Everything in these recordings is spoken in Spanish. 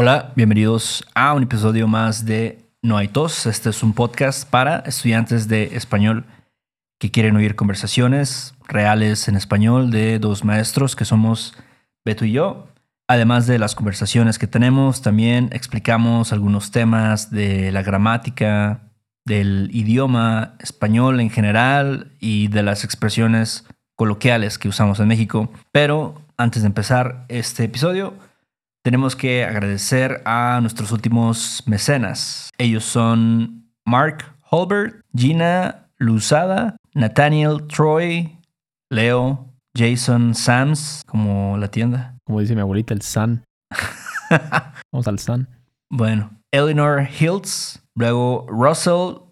Hola, bienvenidos a un episodio más de No hay tos. Este es un podcast para estudiantes de español que quieren oír conversaciones reales en español de dos maestros que somos Beto y yo. Además de las conversaciones que tenemos, también explicamos algunos temas de la gramática, del idioma español en general y de las expresiones coloquiales que usamos en México. Pero antes de empezar este episodio, tenemos que agradecer a nuestros últimos mecenas. Ellos son Mark Holbert, Gina Luzada, Nathaniel Troy, Leo, Jason Sams, como la tienda. Como dice mi abuelita, el Sun. Vamos al Sun. Bueno, Eleanor Hiltz, luego Russell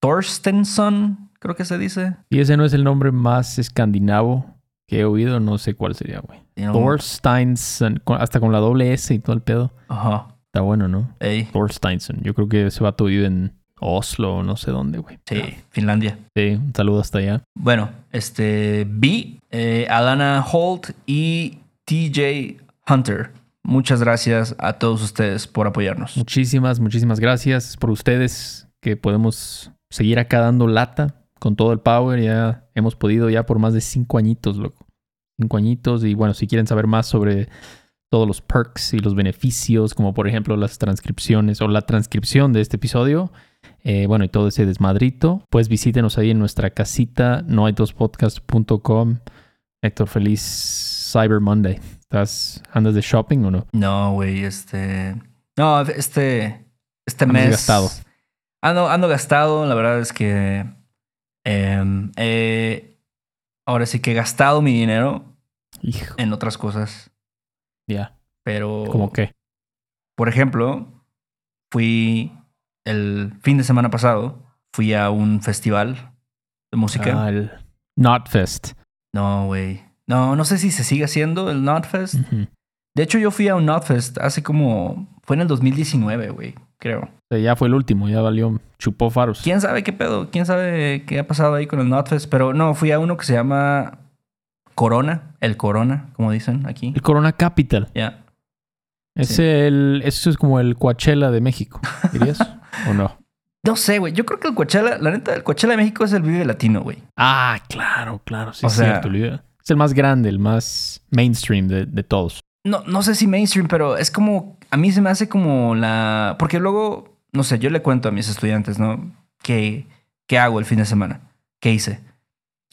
Thorstenson, creo que se dice. Y ese no es el nombre más escandinavo que he oído, no sé cuál sería, güey. Thorsteinson, hasta con la doble S y todo el pedo. Ajá. Está bueno, ¿no? Ey, Thorsteinson. Yo creo que ese vato vive en Oslo o no sé dónde, güey. sí, Finlandia. Sí, un saludo hasta allá. Bueno, este B, eh, Alana Holt y TJ Hunter. Muchas gracias a todos ustedes por apoyarnos. Muchísimas, muchísimas gracias por ustedes que podemos seguir acá dando lata con todo el power. Ya hemos podido ya por más de cinco añitos, loco. Cinco añitos. Y bueno, si quieren saber más sobre todos los perks y los beneficios, como por ejemplo las transcripciones o la transcripción de este episodio, eh, bueno, y todo ese desmadrito, pues visítenos ahí en nuestra casita, nohaytospodcast.com. Héctor, feliz Cyber Monday. ¿Estás, andas de shopping o no? No, güey, este. No, este. Este Andas mes. gastado. Ando, ando gastado. La verdad es que. Em, eh, ahora sí que he gastado mi dinero Hijo, en otras cosas. ya. Pero. ¿Cómo qué? Por ejemplo, fui el fin de semana pasado. Fui a un festival de música. Ah, el Notfest. No, güey. No, no sé si se sigue haciendo el Notfest. Ujú. De hecho, yo fui a un Notfest hace como. Fue en el 2019, güey, creo. O sea, ya fue el último, ya valió, chupó faros. ¿Quién sabe qué pedo? ¿Quién sabe qué ha pasado ahí con el Notfest? Pero no, fui a uno que se llama Corona. El Corona, como dicen aquí. El Corona Capital. Ya. Es Sí. el, eso es como el Coachella de México, dirías, ¿o no? No sé, güey. Yo creo que el Coachella, la neta, el Coachella de México es el Vive Latino, güey. Ah, claro, claro, sí O es sea- cierto. Es el más grande, el más mainstream de, de todos. No, no sé si mainstream, pero es como. A mí se me hace como la. Porque luego, no sé, yo le cuento a mis estudiantes, ¿no? ¿Qué, qué hago el fin de semana? ¿Qué hice?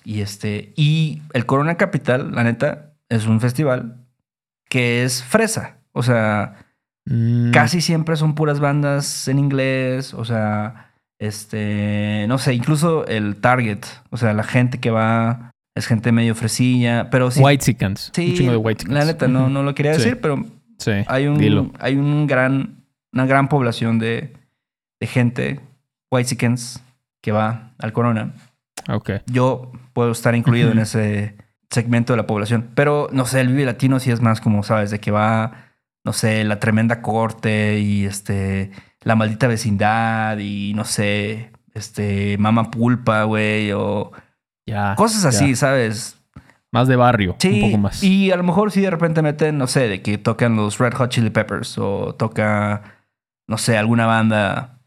Y este. Y el Corona Capital, la neta, es un festival que es fresa. O sea, Mm, casi siempre son puras bandas en inglés. O sea, este. No sé, incluso el target. O sea, la gente que va. Es gente medio fresilla. Pero sí. Whitesicans. Sí, un chingo de Whitesicans. la neta, no, no lo quería Sí. decir, pero Sí, hay un, dilo. hay un gran, una gran población de, de gente, whitexicans, que va al Corona. Ok. Yo puedo estar incluido en ese segmento de la población. Pero, no sé, el Vive Latino sí es más como, ¿sabes? De que va, no sé, la tremenda corte y este, la maldita vecindad y, no sé, este, Mama Pulpa, güey, o Ya. cosas así, ya. ¿sabes? Más de barrio, Sí, un poco más. y a lo mejor sí de repente meten, no sé, de que tocan los Red Hot Chili Peppers o toca, no sé, alguna banda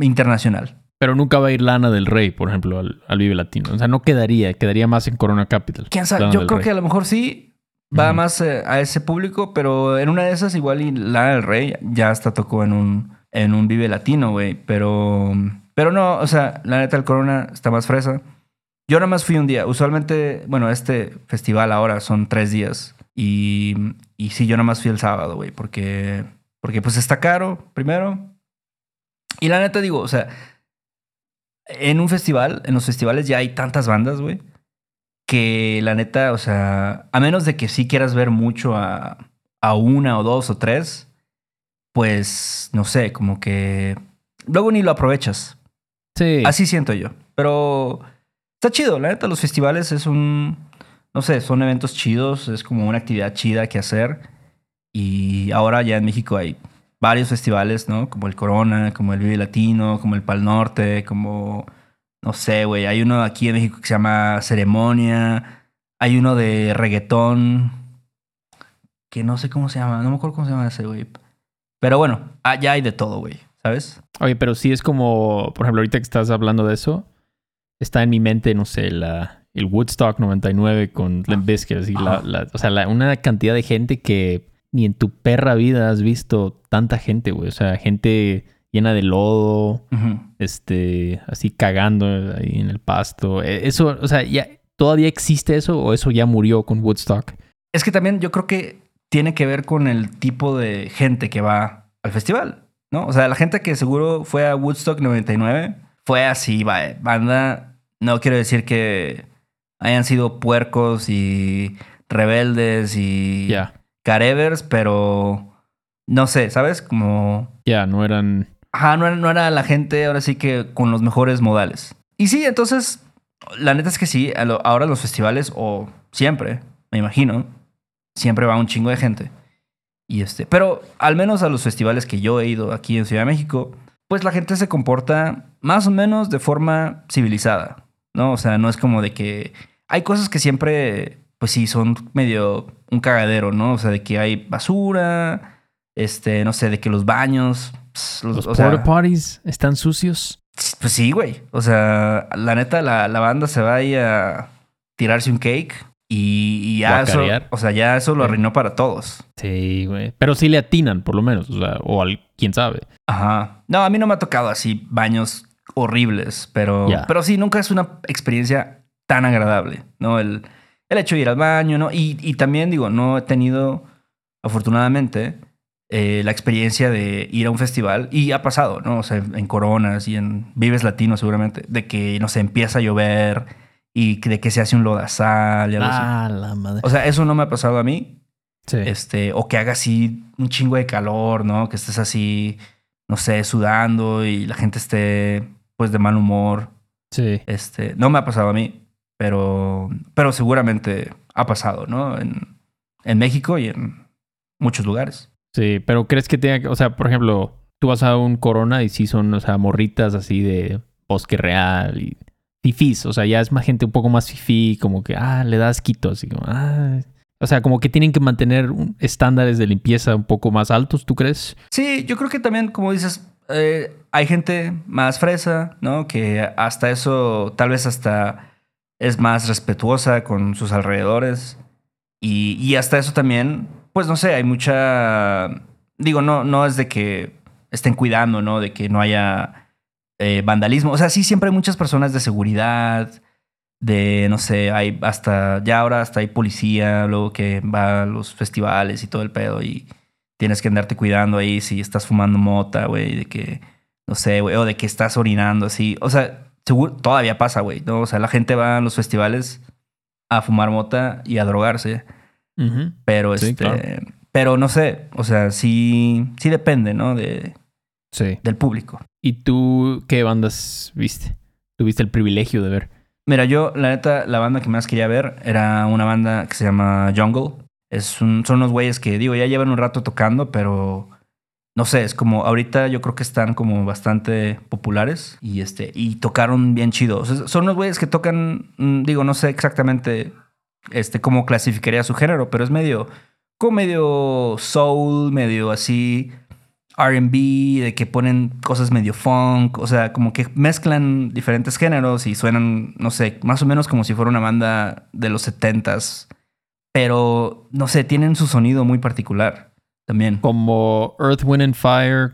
internacional. Pero nunca va a ir Lana del Rey, por ejemplo, al, al Vive Latino. O sea, no quedaría, quedaría más en Corona Capital. ¿Quién sabe? Lana Yo creo Rey. que a lo mejor sí, va más eh, a ese público, pero en una de esas igual y Lana del Rey ya hasta tocó en un, en un Vive Latino, güey. Pero, pero no, o sea, la neta el Corona está más fresa. Yo nada más fui un día. Usualmente, bueno, este festival ahora son tres días. Y, y sí, yo nada más fui el sábado, güey, porque, porque pues está caro, primero. Y la neta digo, o sea, en un festival, en los festivales ya hay tantas bandas, güey, que la neta, o sea, a menos de que sí quieras ver mucho a, a una o dos o tres, pues no sé, como que luego ni lo aprovechas. Sí. Así siento yo. Pero está chido, la neta, los festivales es un, no sé, son eventos chidos, es como una actividad chida que hacer. Y ahora ya en México hay varios festivales, ¿no? Como el Corona, como el Vive Latino, como el Pal Norte, como, no sé, güey, hay uno aquí en México que se llama Ceremonia, hay uno de reggaetón, que no sé cómo se llama, no me acuerdo cómo se llama ese, güey. Pero bueno, allá hay de todo, güey, ¿sabes? Oye, pero sí es como, por ejemplo, ahorita que estás hablando de eso, está en mi mente, no sé, la, el Woodstock 99 con Limp Bizkit, así, la, la- o sea, la- una cantidad de gente que ni en tu perra vida has visto tanta gente, güey. O sea, gente llena de lodo, este, así cagando ahí en el pasto. Eh, Eso, o sea, ya, ¿todavía existe eso o eso ya murió con Woodstock? Es que también yo creo que tiene que ver con el tipo de gente que va al festival, ¿no? O sea, la gente que seguro fue a Woodstock 99 fue así, va, banda. No quiero decir que hayan sido puercos y rebeldes y carevers, pero no sé, ¿sabes? Como ya, no eran... Ajá, no era, no era la gente ahora sí que con los mejores modales. Y sí, entonces, la neta es que sí, ahora los festivales, o siempre, me imagino, siempre va un chingo de gente. Y este, pero al menos a los festivales que yo he ido aquí en Ciudad de México, pues la gente se comporta más o menos de forma civilizada, ¿no? O sea, no es como de que hay cosas que siempre, pues sí, son medio un cagadero, ¿no? O sea, de que hay basura, este, no sé, de que los baños, pss, los, Los porta potties están sucios. pues sí, güey. O sea, la neta, la, la banda se va ahí a tirarse un cake y, y ya eso, o sea, ya eso lo arruinó para todos. Sí, güey. Pero sí le atinan, por lo menos. O sea, o al, quién sabe. Ajá. No, a mí no me ha tocado así baños horribles, pero, pero sí, nunca es una experiencia tan agradable, ¿no? El, el hecho de ir al baño, ¿no? Y, y también digo, no he tenido, afortunadamente, eh, la experiencia de ir a un festival y ha pasado, ¿no? O sea, en Coronas y en Vives Latino seguramente, de que, no sé, empieza a llover y de que se hace un lodazal y algo así. Ah, la madre. O sea, eso no me ha pasado a mí, Sí. este, o que haga así un chingo de calor, ¿no? Que estés así, no sé, sudando y la gente esté pues de mal humor. Sí. Este, no me ha pasado a mí, pero, pero seguramente ha pasado, ¿no? En, en México y en muchos lugares. Sí, pero ¿crees que tenga que, o sea, por ejemplo, tú vas a un Corona y sí son, o sea, morritas así de bosque real y fifís, o sea, ya es más gente un poco más fifí, como que, ah, le das quito, así como, ah. O sea, como que tienen que mantener un- estándares de limpieza un poco más altos, ¿tú crees? Sí, yo creo que también, como dices, eh, hay gente más fresa, ¿no? Que hasta eso, tal vez hasta es más respetuosa con sus alrededores. Y, hasta eso también, pues no sé, hay mucha... Digo, no, no es de que estén cuidando, ¿no? De que no haya eh, vandalismo. O sea, sí, siempre hay muchas personas de seguridad, de, no sé, hay hasta, ya ahora hasta hay policía, luego que va a los festivales y todo el pedo y tienes que andarte cuidando ahí si estás fumando mota, güey, de que, no sé, güey, o de que estás orinando así. O sea, seguro, todavía pasa, güey, ¿no? O sea, la gente va a los festivales a fumar mota y a drogarse, pero Sí, este, claro. pero no sé, o sea, sí, sí depende, ¿no? De, Sí. del público. ¿Y tú qué bandas viste? ¿Tuviste el privilegio de ver? Mira, yo, la neta, la banda que más quería ver era una banda que se llama Jungle. Es un, son unos güeyes que, digo, ya llevan un rato tocando, pero no sé, es como ahorita yo creo que están como bastante populares y este y tocaron bien chido. O sea, son unos güeyes que tocan, mm, digo, no sé exactamente este cómo clasificaría su género, pero es medio como medio soul, medio así R&B, de que ponen cosas medio funk, o sea, como que mezclan diferentes géneros y suenan, no sé, más o menos como si fuera una banda de los 70s Pero, no sé, tienen su sonido muy particular también. Como Earth, Wind and Fire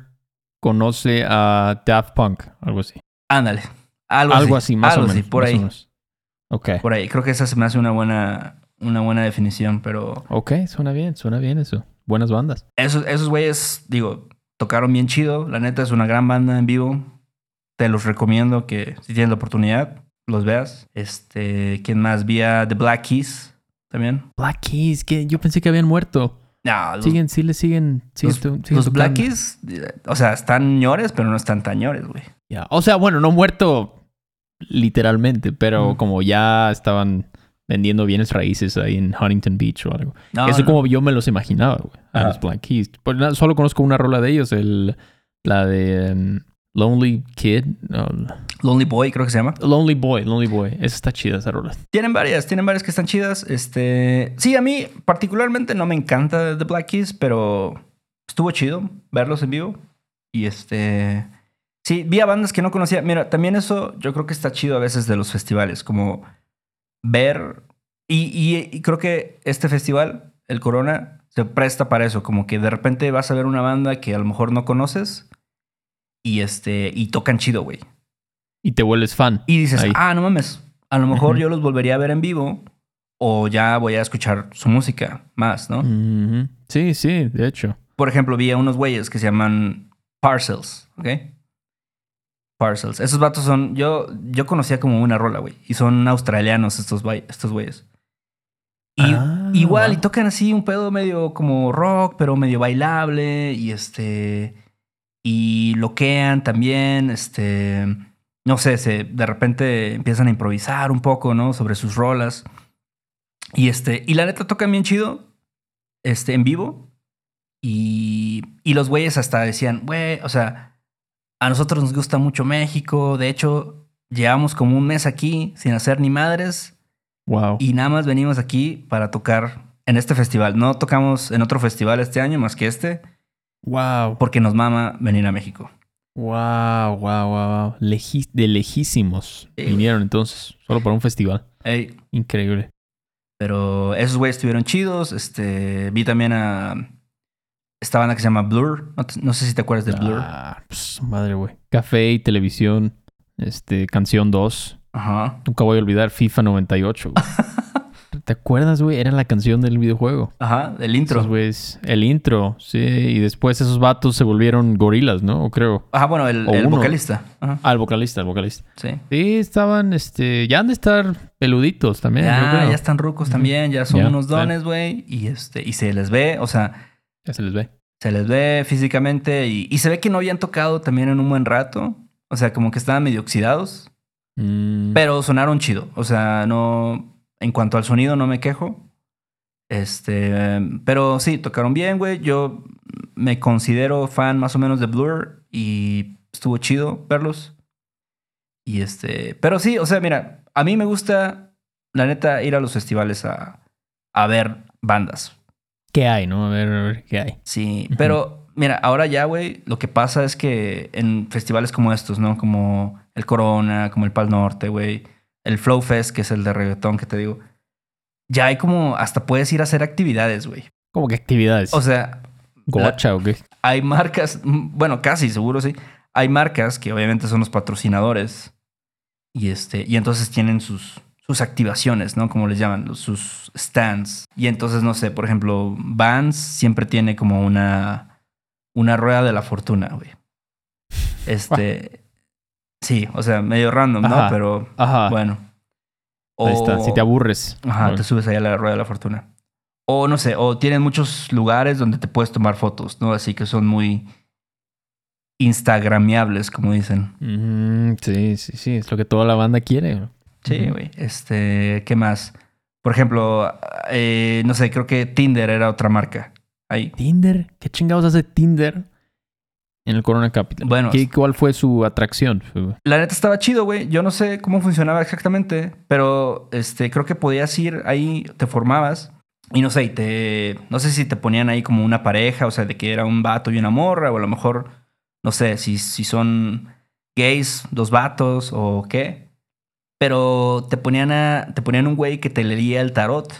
conoce a Daft Punk, algo así. Ándale. Algo, Algo así, así, más algo o así, menos. por más o ahí. menos. Ok. Por ahí. Creo que esa se me hace una buena, una buena definición, pero Ok, suena bien, suena bien eso. Buenas bandas. esos, esos güeyes, digo, tocaron bien chido. La neta es una gran banda en vivo. Te los recomiendo que si tienes la oportunidad, los veas. Este, ¿quién más? Vi a The Black Keys también. Black Keys, que yo pensé que habían muerto. No, los, Siguen, sí le siguen. siguen los, siguen los Black. Keys, eh, o sea, están ñores, pero no están tan ñores, güey. O sea, bueno, no muerto literalmente, pero Mm. como ya estaban vendiendo bienes raíces ahí en Huntington Beach o algo. No, Eso no. como yo me los imaginaba, güey. A los Black Keys. Pues solo conozco una rola de ellos, el, la de um, Lonely Kid. no, Lonely Boy, creo que se llama. Lonely Boy, Lonely Boy. Esa está chida, esa rola. Tienen varias, tienen varias que están chidas. Este, sí, a mí particularmente no me encanta The Black Keys, pero estuvo chido verlos en vivo. Y este, sí, vi a bandas que no conocía. Mira, también eso yo creo que está chido a veces de los festivales, como ver y, y- y creo que este festival, el Corona, se presta para eso, como que de repente vas a ver una banda que a lo mejor no conoces y este y tocan chido, güey. Y te vuelves fan. Y dices, Ahí. ah, no mames, a lo mejor yo los volvería a ver en vivo o ya voy a escuchar su música más, ¿no? Sí, sí, de hecho. Por ejemplo, vi a unos güeyes que se llaman Parcels, ¿ok? Parcels. Esos vatos son, yo, yo conocía como una rola, güey. Y son australianos estos, estos güeyes. Y Ah, igual, y tocan así un pedo medio como rock, pero medio bailable. Y este. Y loquean también. Este. No sé, se, de repente empiezan a improvisar un poco, ¿no? Sobre sus rolas. Y este. Y la neta tocan bien chido. Este, en vivo. Y, y los güeyes hasta decían, güey, o sea, a nosotros nos gusta mucho México. De hecho, llevamos como un mes aquí sin hacer ni madres. Wow. Y nada más venimos aquí para tocar en este festival. No tocamos en otro festival este año más que este, Wow. porque nos mama venir a México. Wow, wow, wow. Leji- de lejísimos Sí, vinieron entonces, solo para un festival. Ey, Increíble. pero esos güeyes estuvieron chidos. Este, vi también a esta banda que se llama Blur. No, te- no sé si te acuerdas de Blur. Ah, pues, madre, güey. Café y televisión, este, canción 2. Ajá. Nunca voy a olvidar FIFA 98. ¿Te acuerdas, güey? Era la canción del videojuego. Ajá, del intro. Esos güeyes, el intro, sí. Y después esos vatos se volvieron gorilas, ¿no? O creo. Ajá, bueno, el, el vocalista. Ajá, Ah, el vocalista, el vocalista. sí. Sí, estaban, este, ya han de estar peluditos también. yo Ya, creo. ya están rucos también, ya son Ya, unos dones, güey. Y este, y se les ve, o sea, Ya se les ve. se les ve físicamente y, y se ve que no habían tocado también en un buen rato. O sea, como que estaban medio oxidados. Mm, Pero sonaron chido. O sea, no. En cuanto al sonido, no me quejo. Este. Pero sí, tocaron bien, güey. Yo me considero fan más o menos de Blur y estuvo chido verlos. Y este. Pero sí, o sea, mira, a mí me gusta, la neta, ir a los festivales a, a ver bandas. ¿Qué hay, no? A ver, a ver, ¿qué hay? Sí, pero mira, ahora ya, güey, lo que pasa es que en festivales como estos, ¿no? Como el Corona, como el Pal Norte, güey, el Flow Fest, que es el de reggaetón que te digo, ya hay como, hasta puedes ir a hacer actividades, güey. ¿Cómo que actividades? O sea, ¿Gocha o qué? hay marcas, mm, bueno, casi seguro sí, hay marcas que obviamente son los patrocinadores y este, y entonces tienen sus, sus activaciones, ¿no? Como les llaman, sus stands. Y entonces, no sé, por ejemplo, Vans siempre tiene como una, una rueda de la fortuna, güey. Este, sí, o sea, medio random, ¿no? Pero Ajá. bueno. Ahí está. Si te aburres. Ajá, Bueno. te subes ahí a la rueda de la fortuna. O no sé, o tienen muchos lugares donde te puedes tomar fotos, ¿no? Así que son muy instagramiables, como dicen. Ujú, sí, sí, sí. Es lo que toda la banda quiere. Sí, güey. Este, ¿qué más? Por ejemplo, eh, no sé, creo que Tinder era otra marca. Ahí. ¿Tinder? ¿Qué chingados hace Tinder en el Corona Capital? Bueno, ¿Qué, ¿Cuál fue su atracción? La neta estaba chido, güey. Yo no sé cómo funcionaba exactamente, pero este, creo que podías ir ahí, te formabas y no sé, y te, no sé si te ponían ahí como una pareja, o sea, de que era un vato y una morra, o a lo mejor, no sé, si, si son gays, dos vatos o qué. Pero te ponían, a, te ponían un güey que te leía el tarot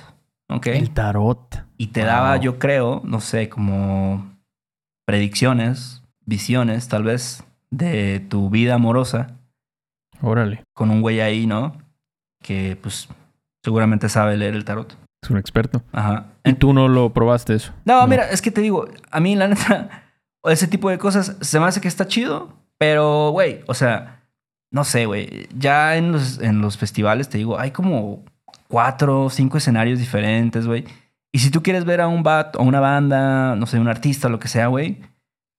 ¿ok? El tarot. Y te daba, Wow. yo creo, no sé, como predicciones, visiones, tal vez, de tu vida amorosa Órale. con un güey ahí, ¿no? Que pues seguramente sabe leer el tarot. Es un experto. Ajá. ¿Y tú no lo probaste eso? No, No. mira, es que te digo, a mí la neta, ese tipo de cosas se me hace que está chido, pero, güey, o sea, no sé, güey, ya en los, en los festivales, te digo, hay como cuatro o cinco escenarios diferentes, güey. Y si tú quieres ver a un bat, a una banda, no sé, un artista, lo que sea, güey,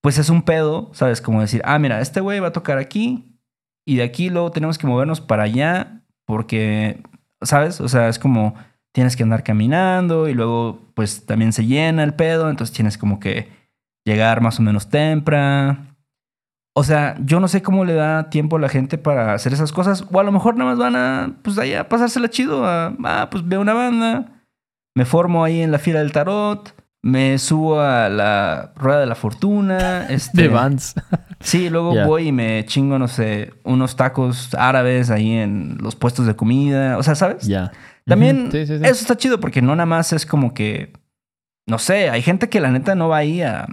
pues es un pedo, ¿sabes? Como decir, ah, mira, este güey va a tocar aquí y de aquí luego tenemos que movernos para allá porque, ¿sabes? O sea, es como tienes que andar caminando y luego pues también se llena el pedo, entonces tienes como que llegar más o menos temprano. O sea, yo no sé cómo le da tiempo a la gente para hacer esas cosas. O a lo mejor nada más van a, pues allá, pasársela chido. A, ah, pues veo una banda, me formo ahí en la fila del tarot, me subo a la rueda de la fortuna. Este, De Vans. Sí, luego voy y me chingo, no sé, unos tacos árabes ahí en los puestos de comida. O sea, ¿sabes? ya. También Ujú. Sí, sí, sí. eso está chido porque no nada más es como que, no sé, hay gente que la neta no va ahí a,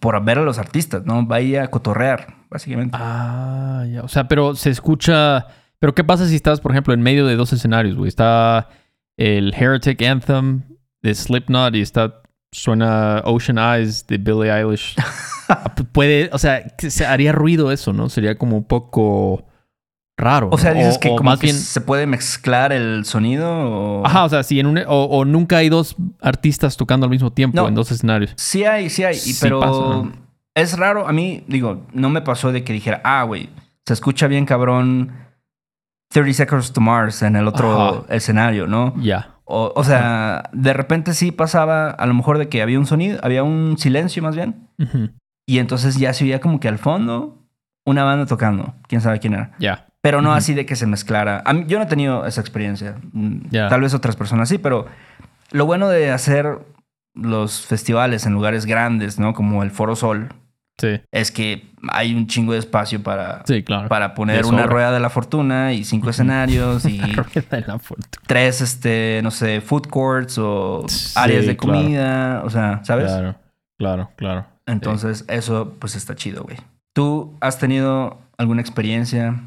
por ver a los artistas, ¿no? Va ahí a cotorrear, básicamente. Ah, ya. O sea, pero se escucha. Pero ¿qué pasa si estás, por ejemplo, en medio de dos escenarios, güey? Está el Heretic Anthem de Slipknot y está. Suena Ocean Eyes de Billie Eilish. Puede. O sea, que se haría ruido eso, ¿no? Sería como un poco raro. o sea, dices que o como más que bien. se puede mezclar el sonido o... Ajá, o sea, si en un. O, nunca hay dos artistas tocando al mismo tiempo No. en dos escenarios. Sí hay, sí hay, Sí pero pasa, ¿no? es raro. A mí, digo, no me pasó de que dijera, ah, güey, se escucha bien cabrón 30 Seconds to Mars en el otro Ajá. escenario, ¿no? Ya. O, o sea, de repente sí pasaba a lo mejor de que había un sonido, había un silencio más bien, y entonces ya se oía como que al fondo una banda tocando, quién sabe quién era. Ya. Pero no así de que se mezclara. Mí- yo no he tenido esa experiencia. Tal vez otras personas sí, pero lo bueno de hacer los festivales en lugares grandes, ¿no? Como el Foro Sol, Sí. es que hay un chingo de espacio para, Sí, claro. para poner una rueda de la fortuna y cinco escenarios y tres, este, no sé, food courts o Sí, áreas de claro. comida, o sea, ¿sabes? Claro, claro, claro. Entonces, eso pues está chido, güey. ¿Tú has tenido alguna experiencia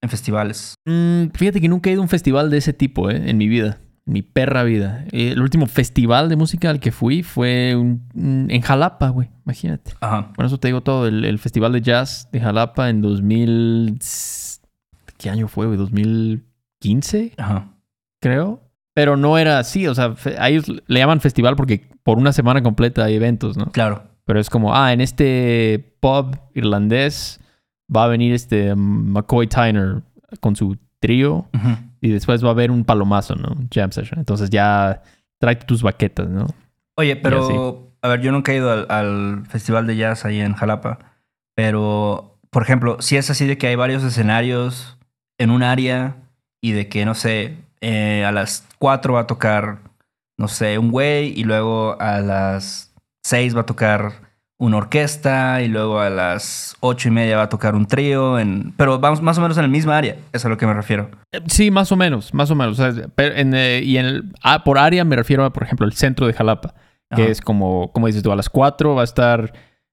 en festivales? Mm, fíjate que nunca he ido a un festival de ese tipo, ¿eh? En mi vida. Mi perra vida. Eh, el último festival de música al que fui fue un- un- en Jalapa, güey. Imagínate. Ajá. Por eso te digo todo. El, el festival de jazz de Jalapa en 2000... ¿Qué año fue, güey? ¿2015? Ajá. Creo. Pero no era así. O sea, a ellos le llaman festival porque por una semana completa hay eventos, ¿no? Claro. Pero es como, ah, en este pub irlandés va a venir este McCoy Tyner con su trío Ujú. Y después va a haber un palomazo, ¿no? Jam session. Entonces ya trae tus baquetas, ¿no? Oye, pero, a ver, yo nunca he ido al, al festival de jazz ahí en Jalapa, pero, por ejemplo, si es así de que hay varios escenarios en un área y de que, no sé, eh, a las 4 va a tocar, no sé, un güey y luego a las 6 va a tocar una orquesta y luego a las ocho y media va a tocar un trío, en, pero vamos más o menos en el mismo área, es a lo que me refiero. Eh, Sí, más o menos, más o menos. O sea, pero en, eh, y en el, ah, por área me refiero a, por ejemplo, el centro de Jalapa, que Ajá. es como, como dices tú, a las 4 va a estar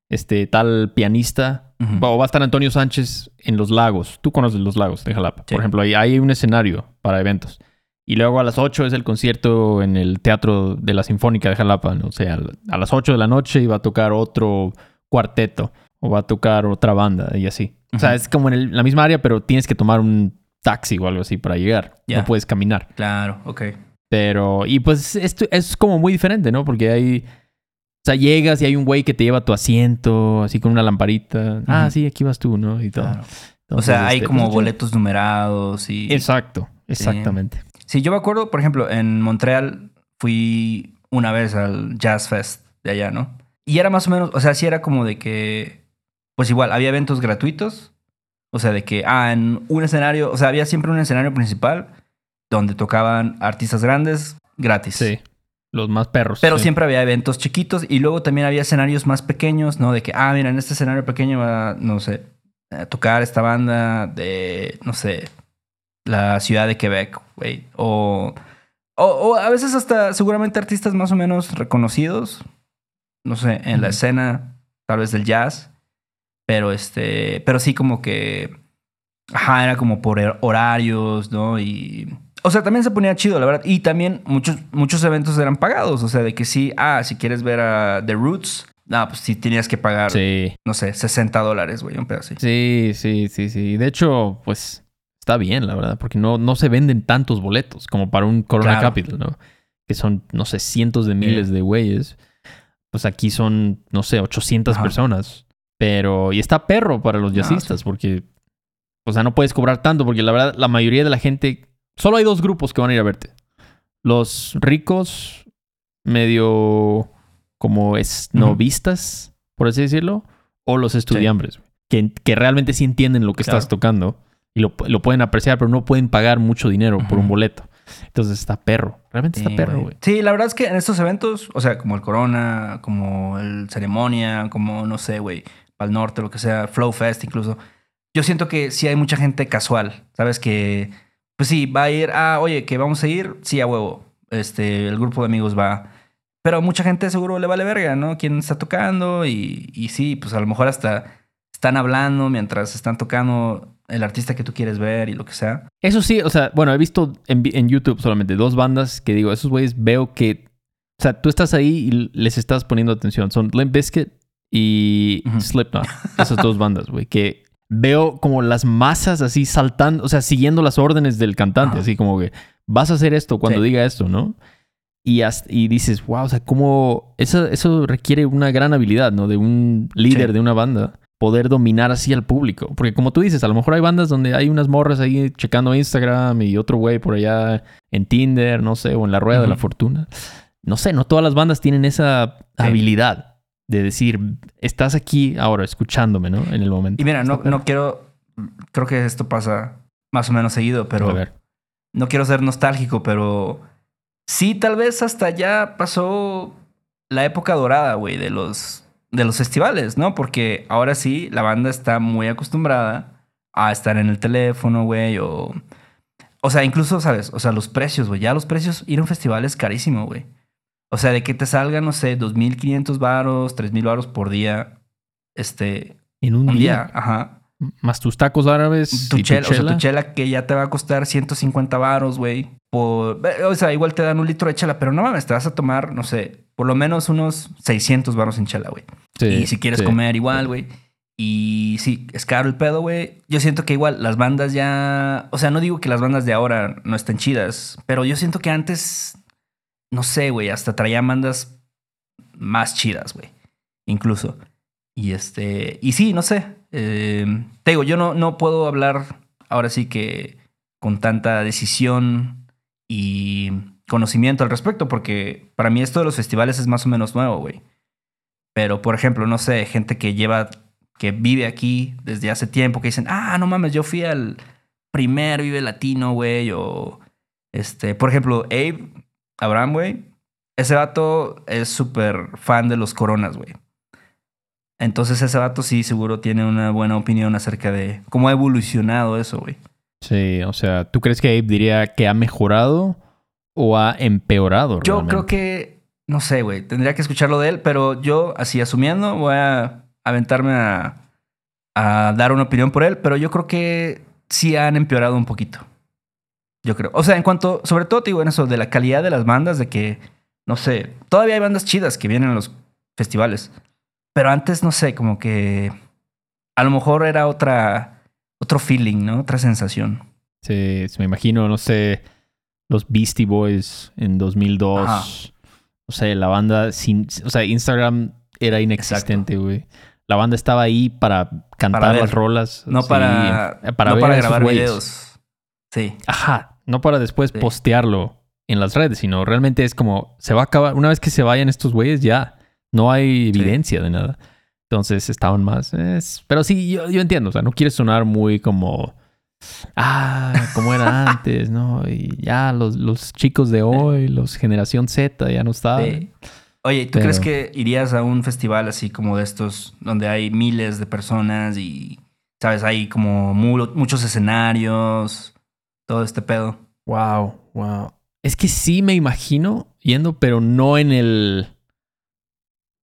este tal pianista o va a estar Antonio Sánchez en Los Lagos. Tú conoces Los Lagos de Jalapa. Sí. Por ejemplo, ahí hay un escenario para eventos. Y luego a las 8 es el concierto en el Teatro de la Sinfónica de Jalapa. ¿no? O sea, a las 8 de la noche iba a tocar otro cuarteto o va a tocar otra banda y así. O sea, es como en el- la misma área, pero tienes que tomar un taxi o algo así para llegar. No puedes caminar. Claro, ok. Pero, y pues esto es como muy diferente, ¿no? Porque hay, o sea, llegas y hay un güey que te lleva tu asiento, así con una lamparita. Ah, sí, aquí vas tú, ¿no? Y todo. Claro. O sea, hay este, como pues, boletos numerados y... Exacto, exactamente. Sí, yo me acuerdo, por ejemplo, en Montreal fui una vez al Jazz Fest de allá, ¿no? Y era más o menos, o sea, sí era como de que, pues igual, había eventos gratuitos. O sea, de que, ah, en un escenario, o sea, había siempre un escenario principal donde tocaban artistas grandes gratis. Sí. Los más perros. Pero sí. siempre había eventos chiquitos y luego también había escenarios más pequeños, ¿no? De que, ah, mira, en este escenario pequeño va, no sé, a tocar esta banda de, no sé, la ciudad de Quebec, güey. O O, o a veces hasta seguramente artistas más o menos reconocidos. No sé, en la escena, tal vez del jazz. Pero este. Pero sí, como que. Ajá, era como por hor- horarios, ¿no? Y. O sea, también se ponía chido, la verdad. Y también muchos, muchos eventos eran pagados. O sea, de que sí, ah, si quieres ver a The Roots, no, pues sí tenías que pagar, Sí. no sé, 60 dólares, güey, un pedacito. Sí, sí, sí, sí. De hecho, pues está bien, la verdad, porque no, no se venden tantos boletos como para un Corona Claro. Capital, ¿no? Que son, no sé, cientos de miles de güeyes. Pues aquí son, no sé, 800 Ajá. personas. Pero, y está perro para los jazzistas, porque, o sea, no puedes cobrar tanto, porque la verdad, la mayoría de la gente, solo hay dos grupos que van a ir a verte. Los ricos, medio como esnovistas, por así decirlo, o los estudiambres, que, que realmente sí entienden lo que Claro. estás tocando y lo, lo pueden apreciar, pero no pueden pagar mucho dinero por un boleto. Entonces está perro. Realmente está perro, güey. Sí, la verdad es que en estos eventos, o sea, como el Corona, como el Ceremonia, como no sé, güey, Pal Norte, lo que sea, Flow Fest incluso, yo siento que sí hay mucha gente casual, ¿sabes? Que, pues sí, va a ir, ah, oye, que vamos a ir, sí, a huevo, este, el grupo de amigos va. Pero mucha gente seguro le vale verga, ¿no? Quién está tocando y, y sí, pues a lo mejor hasta están hablando mientras están tocando el artista que tú quieres ver y lo que sea. Eso sí, o sea, bueno, he visto en, YouTube solamente dos bandas que digo, esos güeyes veo que, o sea, tú estás ahí y les estás poniendo atención. Son Limp Bizkit y. Slipknot. Esas dos bandas, güey, que veo como las masas así saltando, o sea, siguiendo las órdenes del cantante, así como que vas a hacer esto cuando Sí. diga esto, ¿no? Y, hasta- y dices, wow, o sea, cómo eso, eso requiere una gran habilidad, ¿no? De un líder Sí. de una banda, poder dominar así al público. Porque como tú dices, a lo mejor hay bandas donde hay unas morras ahí checando Instagram y otro güey por allá en Tinder, no sé, o en la rueda de la fortuna. No sé, no todas las bandas tienen esa Sí. habilidad de decir, estás aquí ahora escuchándome, ¿no? En el momento. Y mira, no, no quiero. Creo que esto pasa más o menos seguido, pero A ver. no quiero ser nostálgico, pero sí, tal vez hasta ya pasó la época dorada, güey, de los, de los festivales, ¿no? Porque ahora sí, la banda está muy acostumbrada a estar en el teléfono, güey, o. O sea, incluso, ¿sabes? O sea, los precios, güey. Ya los precios, ir a un festival es carísimo, güey. O sea, de que te salgan, no sé, 2.500 varos, 3.000 varos por día. Este, En un, un día. día, ajá. Más tus tacos árabes. Tu y tu chela, o sea, chela. tu chela que ya te va a costar 150 varos, güey. Por, o sea, igual te dan un litro de chela, pero no mames, te vas a tomar, no sé, por lo menos unos 600 varos en chela, güey. Sí, y si quieres sí. comer igual, güey. Y sí, es caro el pedo, güey. Yo siento que igual las bandas ya... O sea, no digo que las bandas de ahora no estén chidas, pero yo siento que antes, no sé, güey, hasta traían bandas más chidas, güey. Incluso. Y este... Y sí, no sé. eh, te digo, yo no, no puedo hablar ahora sí que con tanta decisión y conocimiento al respecto, porque para mí esto de los festivales es más o menos nuevo, güey. Pero, por ejemplo, no sé, gente que lleva, que vive aquí desde hace tiempo, que dicen, ah, no mames, yo fui al primer Vive Latino, güey, o este, por ejemplo, Abe, Abraham, güey, ese vato es súper fan de los coronas, güey. Entonces ese vato sí seguro tiene una buena opinión acerca de cómo ha evolucionado eso, güey. Sí, o sea, ¿tú crees que Abe diría que ha mejorado o ha empeorado? Yo realmente? creo que, no sé, güey, tendría que escucharlo de él, pero yo, así asumiendo, voy a aventarme a, a dar una opinión por él, pero yo creo que sí han empeorado un poquito. Yo creo. O sea, en cuanto, sobre todo, te digo en eso, de la calidad de las bandas, de que, no sé, todavía hay bandas chidas que vienen a los festivales, pero antes, no sé, como que a lo mejor era otra, otro feeling, ¿no? Otra sensación. Sí, sí, me imagino, no sé, los Beastie Boys en 2002. Ajá. O sea, la banda sin... O sea, Instagram era inexistente, güey. La banda estaba ahí para cantar Para las rolas. No sí, para, eh, para no ver para a esos grabar videos. Sí. Ajá, no para después Sí. postearlo en las redes, sino realmente es como, se va a acabar, una vez que se vayan estos güeyes, ya, no hay Sí. evidencia de nada. Entonces estaban más, pero sí, yo, yo entiendo, o sea, no quieres sonar muy como, ah, como era antes, ¿no? Y ya los, los chicos de hoy, los generación Z, ya no estaban. Sí. Oye, ¿y ¿tú Pero- crees que irías a un festival así como de estos, donde hay miles de personas y, sabes, hay como mu- muchos escenarios, todo este pedo? Wow, wow. Es que sí me imagino yendo, pero no en el.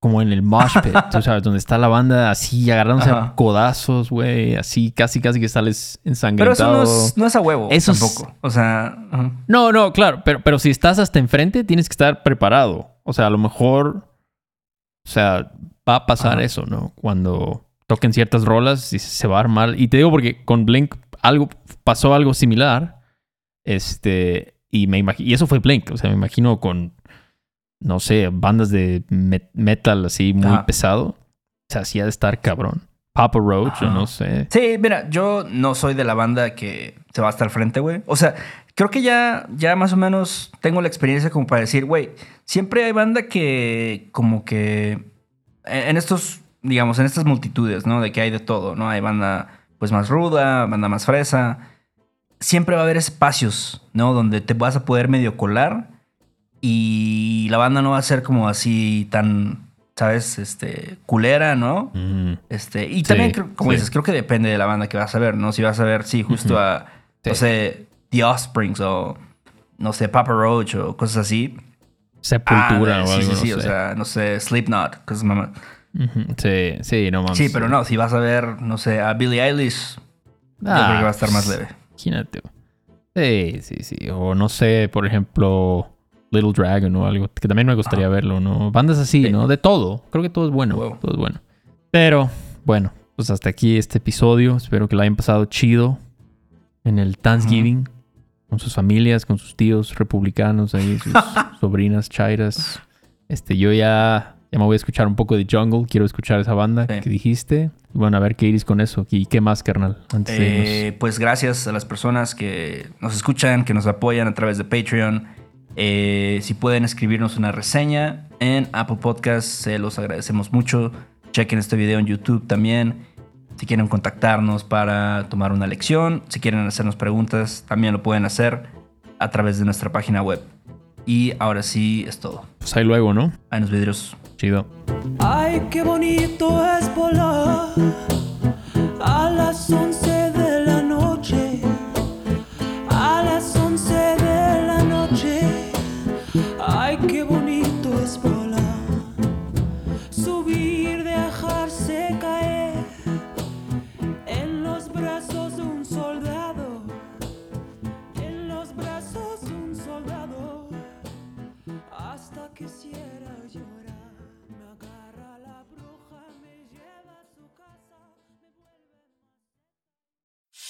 Como en el mosh pit, tú sabes, donde está la banda así agarrándose a codazos, güey, así casi casi que sales Pero ensangrentado. eso no es, no es a huevo Eso es- tampoco. O sea, ajá. No, no, claro, pero, pero si estás hasta enfrente, tienes que estar preparado. O sea, a lo mejor, o sea, va a pasar Ajá. eso, ¿no? Cuando toquen ciertas rolas y se va a armar. Y te digo porque con Blink algo pasó algo similar. Este, y me imagino, y eso fue Blink, o sea, me imagino con, no sé, bandas de met- metal así muy Ajá. pesado. O sea, sí ha de estar cabrón. Papa Roach, o Ajá. no sé. Sí, mira, yo no soy de la banda que se va hasta el frente, güey. O sea, creo que ya, ya más o menos tengo la experiencia como para decir, güey, siempre hay banda que como que en en estos, digamos, en estas multitudes, ¿no? De que hay de todo, ¿no? Hay banda pues más ruda, banda más fresa. Siempre va a haber espacios, ¿no? Donde te vas a poder medio colar y la banda no va a ser como así tan, ¿sabes? Este, culera, ¿no? Mm, Este, y Sí, también, como sí. dices, creo que depende de la banda que vas a ver, ¿no? Si vas a ver, sí, justo a, no sé, The Offsprings o, no sé, Papa Roach o cosas así. Sepultura Ah, o algo, sí, no sí, sé. o sea, no sé, Slipknot, cosas mamá. Ujú, Sí, sí, no mames. Sí, pero no, si vas a ver, no sé, a Billie Eilish, yo creo que va a estar más leve. Imagínate. Sí, sí, sí. O no sé, por ejemplo, Little Dragon o algo, que también me gustaría verlo, ¿no? Bandas así, Sí. ¿no? De todo. Creo que todo es bueno. Huevo. Todo es bueno. Pero, bueno, pues hasta aquí este episodio. Espero que lo hayan pasado chido en el Thanksgiving. Con sus familias, con sus tíos republicanos ahí, sus sobrinas chairas. Este, yo ya, ya me voy a escuchar un poco de Jungle. Quiero escuchar esa banda Sí. que dijiste. Bueno, a ver qué iris con eso. ¿Y qué más, carnal? Antes de. Eh, pues gracias a las personas que nos escuchan, que nos apoyan a través de Patreon. Eh, si pueden escribirnos una reseña en Apple Podcasts, se los agradecemos mucho. Chequen este video en YouTube también. Si quieren contactarnos para tomar una lección, si quieren hacernos preguntas, también lo pueden hacer a través de nuestra página web. Y ahora sí es todo. Pues ahí luego, ¿no? Hay unos vidrios. Chido. Ay, qué bonito es volar a las 11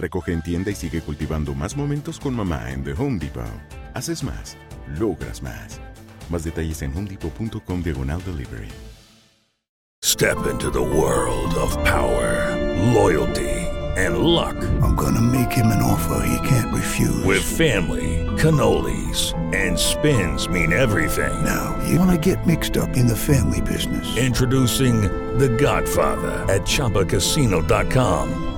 Recoge en tienda y sigue cultivando más momentos con mamá en The Home Depot. Haces más, logras más. Más detalles en homedepot.com diagonal delivery. Step into the world of power, loyalty, and luck. I'm gonna make him an offer he can't refuse. With family, cannolis, and spins mean everything. now, you wanna get mixed up in the family business. Introducing The Godfather at ChumbaCasino.com.